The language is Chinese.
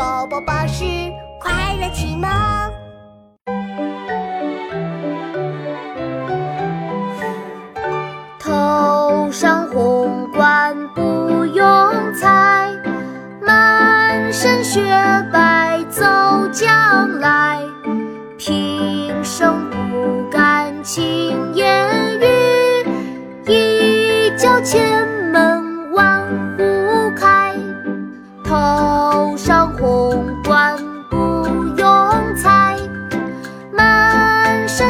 宝宝巴士快乐启蒙。头上红冠不用裁，满身雪白走将来。平生不敢轻言语，一叫千